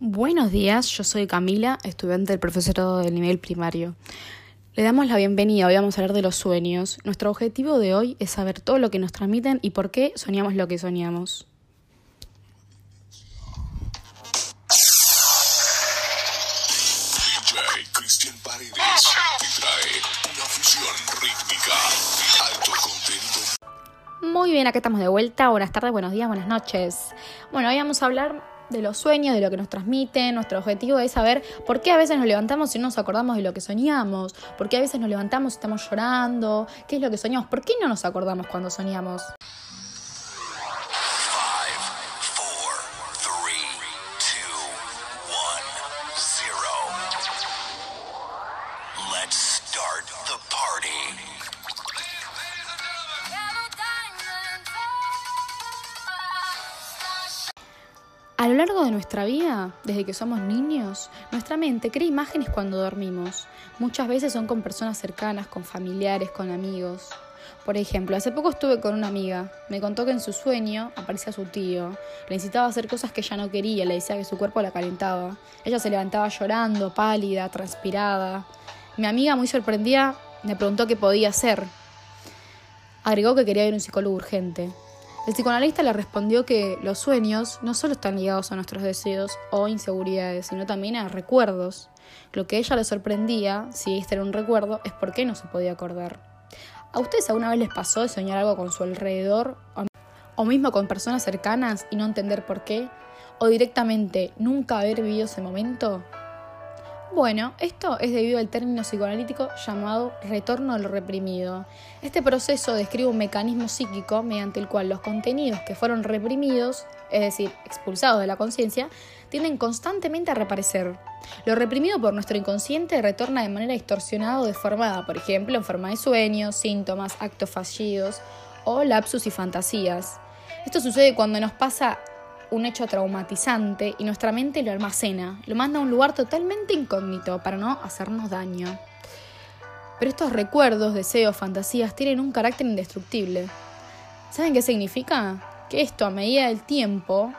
Buenos días, yo soy Camila, estudiante del profesorado del nivel primario. Le damos la bienvenida, hoy vamos a hablar de los sueños. Nuestro objetivo de hoy es saber todo lo que nos transmiten y por qué soñamos lo que soñamos. Cristian trae una fusión rítmica alto Muy bien, acá estamos de vuelta. Buenas tardes, buenos días, buenas noches. Bueno, hoy vamos a hablar de los sueños, de lo que nos transmiten. Nuestro objetivo es saber por qué a veces nos levantamos y no nos acordamos de lo que soñamos, por qué a veces nos levantamos y estamos llorando, qué es lo que soñamos, por qué no nos acordamos cuando soñamos. A lo largo de nuestra vida, desde que somos niños, nuestra mente crea imágenes cuando dormimos. Muchas veces son con personas cercanas, con familiares, con amigos. Por ejemplo, hace poco estuve con una amiga. Me contó que en su sueño aparecía su tío. Le incitaba a hacer cosas que ella no quería, le decía que su cuerpo la calentaba. Ella se levantaba llorando, pálida, transpirada. Mi amiga, muy sorprendida, me preguntó qué podía hacer. Agregó que quería ir a un psicólogo urgente. El psicoanalista le respondió que los sueños no solo están ligados a nuestros deseos o inseguridades, sino también a recuerdos. Lo que ella le sorprendía, si este era un recuerdo, es por qué no se podía acordar. ¿A ustedes alguna vez les pasó de soñar algo con su alrededor o mismo con personas cercanas y no entender por qué? ¿O directamente nunca haber vivido ese momento? Bueno, esto es debido al término psicoanalítico llamado retorno al reprimido. Este proceso describe un mecanismo psíquico mediante el cual los contenidos que fueron reprimidos, es decir, expulsados de la conciencia, tienden constantemente a reaparecer. Lo reprimido por nuestro inconsciente retorna de manera distorsionada o deformada, por ejemplo, en forma de sueños, síntomas, actos fallidos o lapsus y fantasías. Esto sucede cuando nos pasa un hecho traumatizante y nuestra mente lo almacena, lo manda a un lugar totalmente incógnito para no hacernos daño. Pero estos recuerdos, deseos, fantasías tienen un carácter indestructible. ¿Saben qué significa? Que esto a medida del tiempo,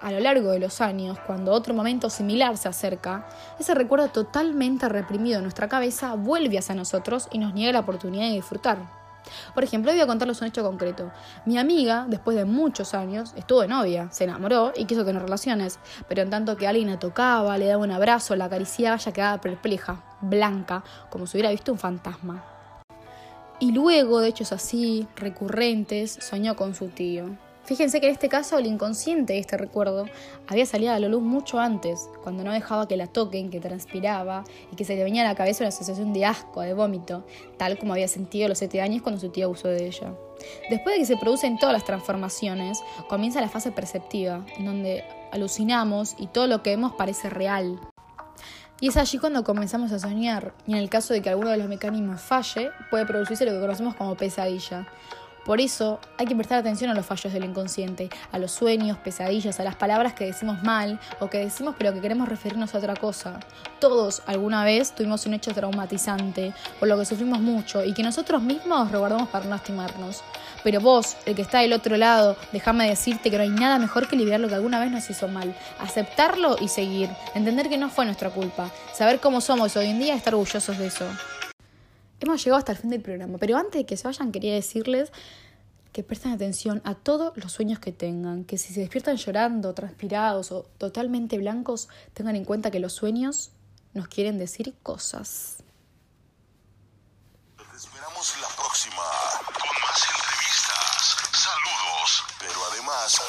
a lo largo de los años, cuando otro momento similar se acerca, ese recuerdo totalmente reprimido en nuestra cabeza vuelve hacia nosotros y nos niega la oportunidad de disfrutar. Por ejemplo, voy a contarles un hecho concreto. Mi amiga, después de muchos años, estuvo de novia, se enamoró y quiso tener relaciones, pero en tanto que alguien la tocaba, le daba un abrazo, la acariciaba, ella quedaba perpleja, blanca, como si hubiera visto un fantasma. Y luego de hechos así, recurrentes, soñó con su tío. Fíjense que en este caso el inconsciente de este recuerdo había salido a la luz mucho antes, cuando no dejaba que la toquen, que transpiraba y que se le venía a la cabeza una sensación de asco, de vómito, tal como había sentido a los 7 años cuando su tío abusó de ella. Después de que se producen todas las transformaciones, comienza la fase perceptiva, en donde alucinamos y todo lo que vemos parece real. Y es allí cuando comenzamos a soñar, y en el caso de que alguno de los mecanismos falle, puede producirse lo que conocemos como pesadilla. Por eso hay que prestar atención a los fallos del inconsciente, a los sueños, pesadillas, a las palabras que decimos mal o que decimos pero que queremos referirnos a otra cosa. Todos alguna vez tuvimos un hecho traumatizante, por lo que sufrimos mucho y que nosotros mismos reguardamos para no lastimarnos. Pero vos, el que está del otro lado, déjame decirte que no hay nada mejor que liberar lo que alguna vez nos hizo mal. Aceptarlo y seguir. Entender que no fue nuestra culpa. Saber cómo somos hoy en día y estar orgullosos de eso. Hemos llegado hasta el fin del programa, pero antes de que se vayan quería decirles que presten atención a todos los sueños que tengan, que si se despiertan llorando, transpirados o totalmente blancos, tengan en cuenta que los sueños nos quieren decir cosas. Te esperamos la próxima con más entrevistas, saludos, pero además